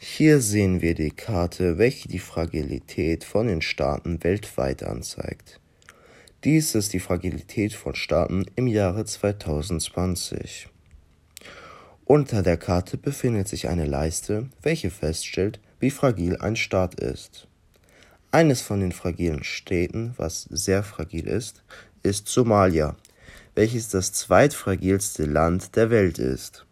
Hier sehen wir die Karte, welche die Fragilität von den Staaten weltweit anzeigt. Dies ist die Fragilität von Staaten im Jahre 2020. Unter der Karte befindet sich eine Leiste, welche feststellt, wie fragil ein Staat ist. Eines von den fragilen Städten, was sehr fragil ist, ist Somalia, welches das zweitfragilste Land der Welt ist.